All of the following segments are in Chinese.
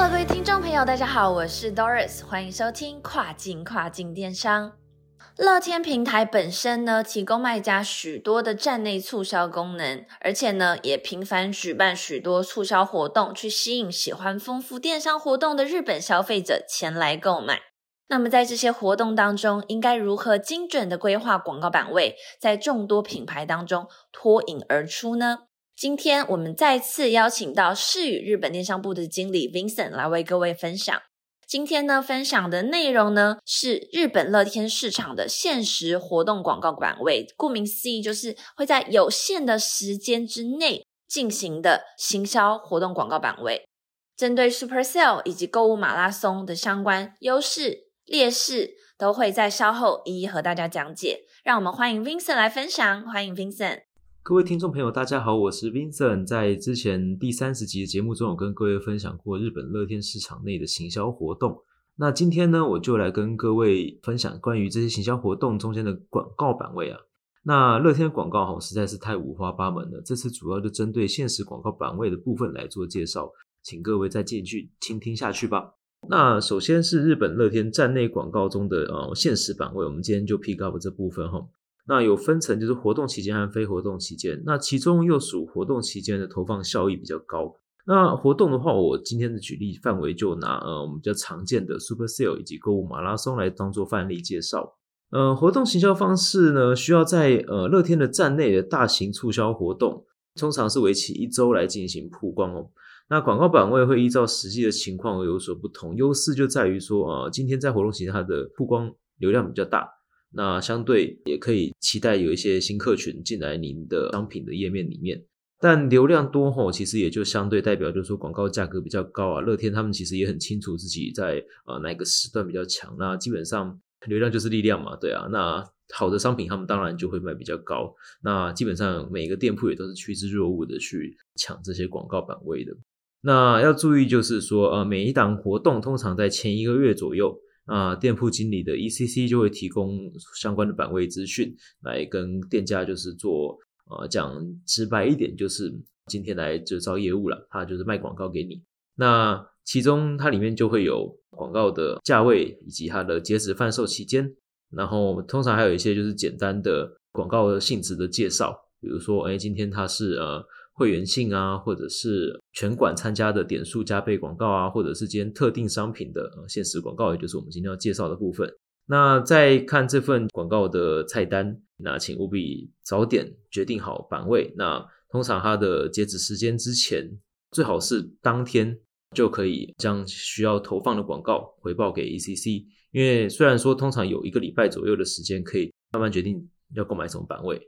各位听众朋友，大家好，我是 Doris，欢迎收听跨境跨境电商。乐天平台本身呢，提供卖家许多的站内促销功能，而且呢，也频繁举办许多促销活动，去吸引喜欢丰富电商活动的日本消费者前来购买。那么在这些活动当中，应该如何精准的规划广告版位，在众多品牌当中脱颖而出呢？今天我们再次邀请到世宇日本电商部的经理 Vincent 来为各位分享。今天呢，分享的内容呢是日本乐天市场的限时活动广告版位，顾名思义，就是会在有限的时间之内进行的行销活动广告版位。针对 Super Sale 以及购物马拉松的相关优势、劣势，都会在稍后一一和大家讲解。让我们欢迎 Vincent 来分享，欢迎 Vincent。各位听众朋友，大家好，我是 Vincent。在之前第三十集的节目中，有跟各位分享过日本乐天市场内的行销活动。那今天呢，我就来跟各位分享关于这些行销活动中间的广告版位啊。那乐天的广告哈实在是太五花八门了，这次主要就针对现实广告版位的部分来做介绍，请各位再继续倾听下去吧。那首先是日本乐天站内广告中的呃现实版位，我们今天就 pick up 这部分哈。那有分成，就是活动期间和非活动期间。那其中又属活动期间的投放效益比较高。那活动的话，我今天的举例范围就拿呃我们比较常见的 Super Sale 以及购物马拉松来当做范例介绍。呃，活动行销方式呢，需要在呃乐天的站内的大型促销活动，通常是为期一周来进行曝光哦。那广告版位会依照实际的情况而有所不同，优势就在于说，呃，今天在活动期间它的曝光流量比较大。那相对也可以期待有一些新客群进来您的商品的页面里面，但流量多吼，其实也就相对代表就是说广告价格比较高啊。乐天他们其实也很清楚自己在呃哪个时段比较强，那基本上流量就是力量嘛，对啊。那好的商品他们当然就会卖比较高，那基本上每个店铺也都是趋之若鹜的去抢这些广告版位的。那要注意就是说，呃，每一档活动通常在前一个月左右。啊，店铺经理的 ECC 就会提供相关的版位资讯，来跟店家就是做呃讲直白一点，就是今天来就招业务了，他就是卖广告给你。那其中它里面就会有广告的价位以及它的截止贩售期间，然后通常还有一些就是简单的广告的性质的介绍，比如说，哎，今天它是呃。会员性啊，或者是全馆参加的点数加倍广告啊，或者是今天特定商品的呃限时广告，也就是我们今天要介绍的部分。那在看这份广告的菜单，那请务必早点决定好版位。那通常它的截止时间之前，最好是当天就可以将需要投放的广告回报给 ECC。因为虽然说通常有一个礼拜左右的时间可以慢慢决定要购买什么版位，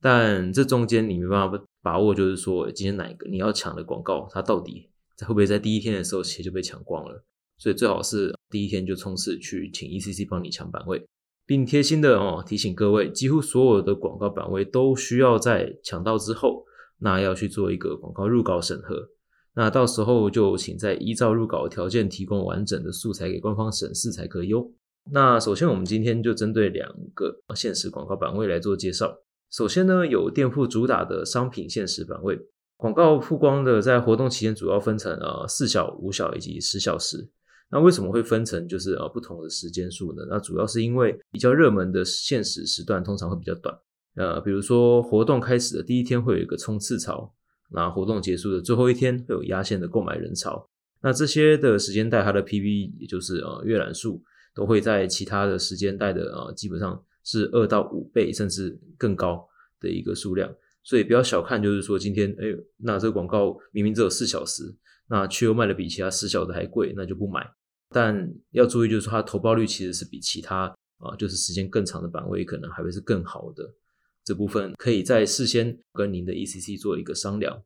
但这中间你没办法。把握就是说，今天哪一个你要抢的广告，它到底在会不会在第一天的时候其实就被抢光了？所以最好是第一天就冲刺去请 ECC 帮你抢版位，并贴心的哦提醒各位，几乎所有的广告版位都需要在抢到之后，那要去做一个广告入稿审核。那到时候就请再依照入稿条件提供完整的素材给官方审视才可以哦。那首先我们今天就针对两个限时广告版位来做介绍。首先呢，有店铺主打的商品限时版位广告曝光的，在活动期间主要分成呃四小、五小以及十小时。那为什么会分成就是呃不同的时间数呢？那主要是因为比较热门的限时时段通常会比较短，呃，比如说活动开始的第一天会有一个冲刺潮，那活动结束的最后一天会有压线的购买人潮。那这些的时间带它的 PV 也就是呃阅览数都会在其他的时间带的呃基本上。是二到五倍甚至更高的一个数量，所以不要小看，就是说今天，哎，那这个广告明明只有四小时，那却又卖的比其他四小时还贵，那就不买。但要注意，就是说它的投报率其实是比其他啊，就是时间更长的版位可能还会是更好的。这部分可以在事先跟您的 ECC 做一个商量。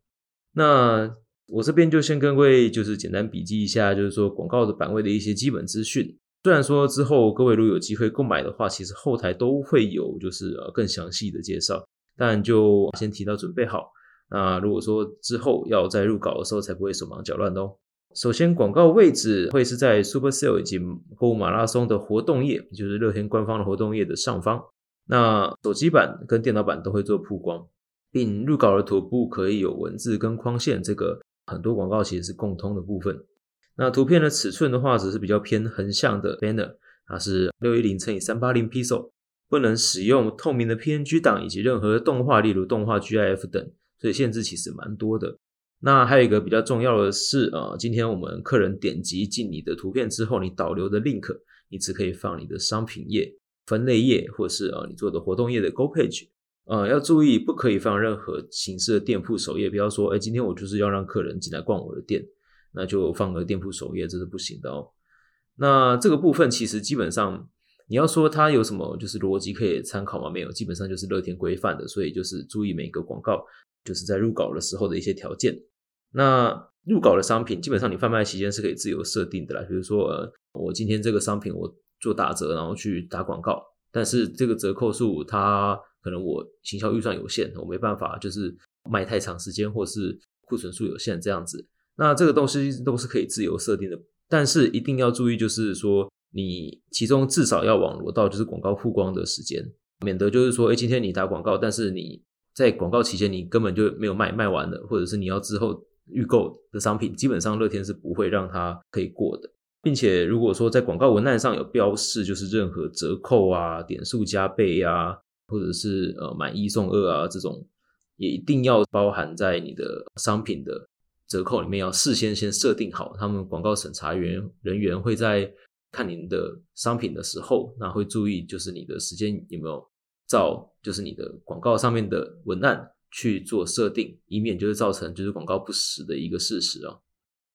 那我这边就先跟各位就是简单笔记一下，就是说广告的版位的一些基本资讯。虽然说之后各位如果有机会购买的话，其实后台都会有就是呃更详细的介绍，但就先提到准备好。那如果说之后要在入稿的时候，才不会手忙脚乱哦。首先，广告位置会是在 Super Sale 以及购物马拉松的活动页，也就是乐天官方的活动页的上方。那手机版跟电脑版都会做曝光，并入稿的图部可以有文字跟框线，这个很多广告其实是共通的部分。那图片的尺寸的话，只是比较偏横向的 banner，它是六一零乘以三八零 pixel，不能使用透明的 PNG 档以及任何动画，例如动画 GIF 等，所以限制其实蛮多的。那还有一个比较重要的是，呃，今天我们客人点击进你的图片之后，你导流的 link，你只可以放你的商品页、分类页，或是呃你做的活动页的 Go Page，呃，要注意不可以放任何形式的店铺首页，不要说，哎，今天我就是要让客人进来逛我的店。那就放个店铺首页，这是不行的哦。那这个部分其实基本上，你要说它有什么就是逻辑可以参考吗？没有，基本上就是乐天规范的，所以就是注意每个广告就是在入稿的时候的一些条件。那入稿的商品基本上你贩卖期间是可以自由设定的啦，比如说，我今天这个商品我做打折，然后去打广告，但是这个折扣数它可能我行销预算有限，我没办法就是卖太长时间，或是库存数有限这样子。那这个东西都是可以自由设定的，但是一定要注意，就是说你其中至少要网罗到就是广告曝光的时间，免得就是说，哎，今天你打广告，但是你在广告期间你根本就没有卖卖完了，或者是你要之后预购的商品，基本上乐天是不会让它可以过的，并且如果说在广告文案上有标示，就是任何折扣啊、点数加倍啊，或者是呃买一送二啊这种，也一定要包含在你的商品的。折扣里面要事先先设定好，他们广告审查员人员会在看您的商品的时候，那会注意就是你的时间有没有照就是你的广告上面的文案去做设定，以免就是造成就是广告不实的一个事实啊。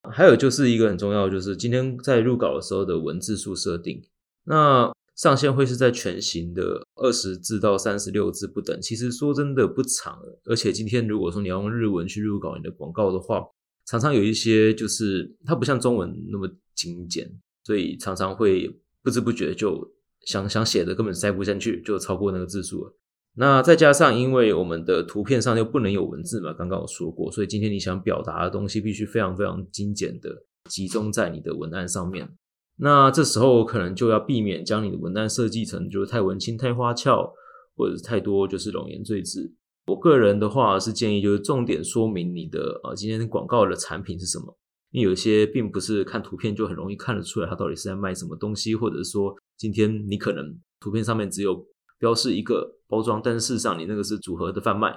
还有就是一个很重要，就是今天在入稿的时候的文字数设定，那上限会是在全形的二十字到三十六字不等。其实说真的不长，而且今天如果说你要用日文去入稿你的广告的话，常常有一些就是它不像中文那么精简，所以常常会不知不觉就想想写的根本塞不进去，就超过那个字数了。那再加上因为我们的图片上又不能有文字嘛，刚刚有说过，所以今天你想表达的东西必须非常非常精简的集中在你的文案上面。那这时候可能就要避免将你的文案设计成就是太文青、太花俏，或者是太多就是冗言赘字。我个人的话是建议，就是重点说明你的呃今天广告的产品是什么，因为有些并不是看图片就很容易看得出来它到底是在卖什么东西，或者说今天你可能图片上面只有标示一个包装，但是事实上你那个是组合的贩卖，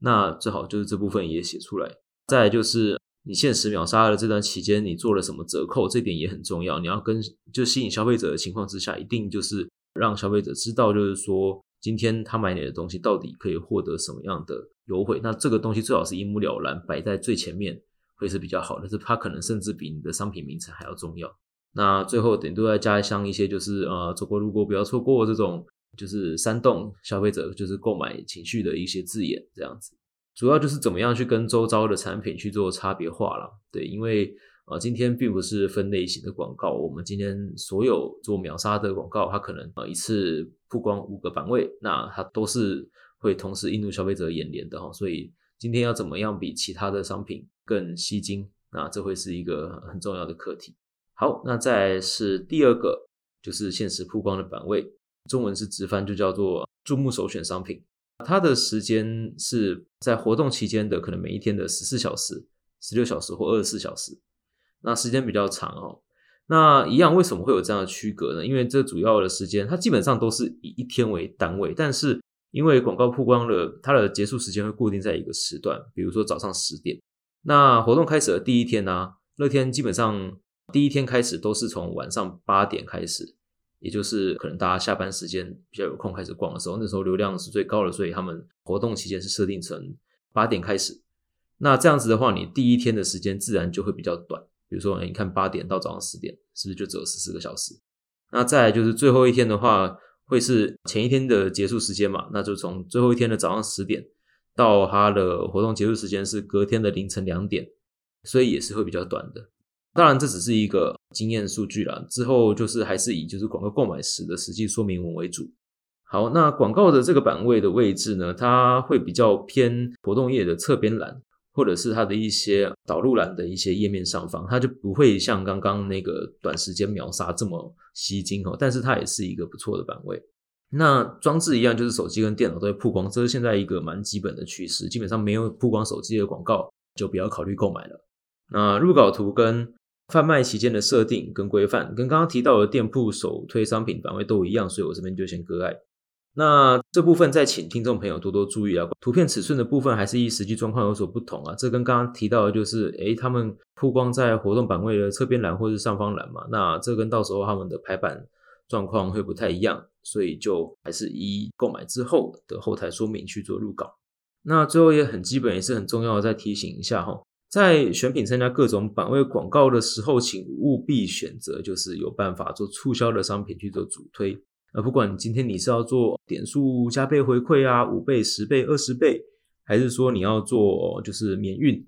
那最好就是这部分也写出来。再就是你限时秒杀的这段期间你做了什么折扣，这点也很重要。你要跟就吸引消费者的情况之下，一定就是让消费者知道，就是说。今天他买你的东西到底可以获得什么样的优惠？那这个东西最好是一目了然，摆在最前面会是比较好的。是它可能甚至比你的商品名称还要重要。那最后顶多再加上一些，就是呃，走过路过不要错过这种，就是煽动消费者就是购买情绪的一些字眼，这样子。主要就是怎么样去跟周遭的产品去做差别化了。对，因为。啊，今天并不是分类型的广告。我们今天所有做秒杀的广告，它可能啊一次曝光五个版位，那它都是会同时映入消费者眼帘的哈。所以今天要怎么样比其他的商品更吸睛？那这会是一个很重要的课题。好，那再是第二个，就是限时曝光的版位，中文是直翻就叫做注目首选商品。它的时间是在活动期间的，可能每一天的十四小时、十六小时或二十四小时。那时间比较长哦，那一样为什么会有这样的区隔呢？因为这主要的时间它基本上都是以一天为单位，但是因为广告曝光了，它的结束时间会固定在一个时段，比如说早上十点。那活动开始的第一天呢，乐天基本上第一天开始都是从晚上八点开始，也就是可能大家下班时间比较有空开始逛的时候，那时候流量是最高的，所以他们活动期间是设定成八点开始。那这样子的话，你第一天的时间自然就会比较短。比如说，你看八点到早上十点，是不是就只有十四个小时？那再就是最后一天的话，会是前一天的结束时间嘛？那就从最后一天的早上十点到它的活动结束时间是隔天的凌晨两点，所以也是会比较短的。当然这只是一个经验数据啦，之后就是还是以就是广告购买时的实际说明文为主。好，那广告的这个版位的位置呢，它会比较偏活动页的侧边栏，或者是它的一些导入栏的一些页面上方，它就不会像刚刚那个短时间秒杀这么吸睛哦。但是它也是一个不错的版位。那装置一样，就是手机跟电脑都会曝光，这是现在一个蛮基本的趋势。基本上没有曝光手机的广告，就不要考虑购买了。那入稿图跟贩卖期间的设定跟规范，跟刚刚提到的店铺首推商品版位都一样，所以我这边就先割爱。那这部分再请听众朋友多多注意啊，图片尺寸的部分还是依实际状况有所不同啊。这跟刚刚提到的就是，诶，他们曝光在活动版位的侧边栏或是上方栏嘛，那这跟到时候他们的排版状况会不太一样，所以就还是依购买之后的后台说明去做入稿。那最后也很基本也是很重要的，再提醒一下哈，在选品参加各种版位广告的时候，请务必选择就是有办法做促销的商品去做主推。呃，不管今天你是要做点数加倍回馈啊，五倍、十倍、二十倍，还是说你要做就是免运，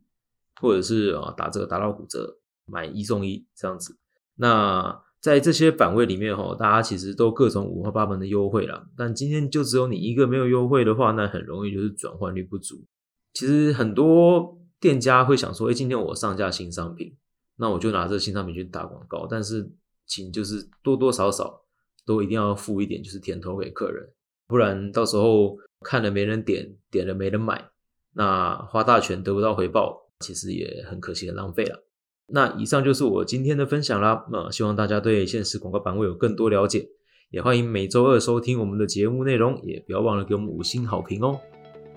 或者是啊打折打到骨折，买一送一这样子。那在这些版位里面哈，大家其实都各种五花八门的优惠啦。但今天就只有你一个没有优惠的话，那很容易就是转换率不足。其实很多店家会想说，哎，今天我上架新商品，那我就拿这新商品去打广告。但是请就是多多少少。都一定要付一点，就是甜头给客人，不然到时候看了没人点，点了没人买，那花大钱得不到回报，其实也很可惜，很浪费了。那以上就是我今天的分享啦，那希望大家对现实广告版位有更多了解，也欢迎每周二收听我们的节目内容，也不要忘了给我们五星好评哦。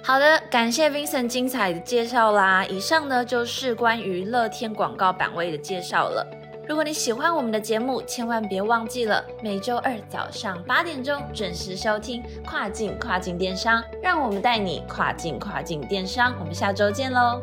好的，感谢 Vincent 精彩的介绍啦，以上呢就是关于乐天广告版位的介绍了。如果你喜欢我们的节目，千万别忘记了每周二早上八点钟准时收听《跨境跨境电商》，让我们带你跨境跨境电商。我们下周见喽！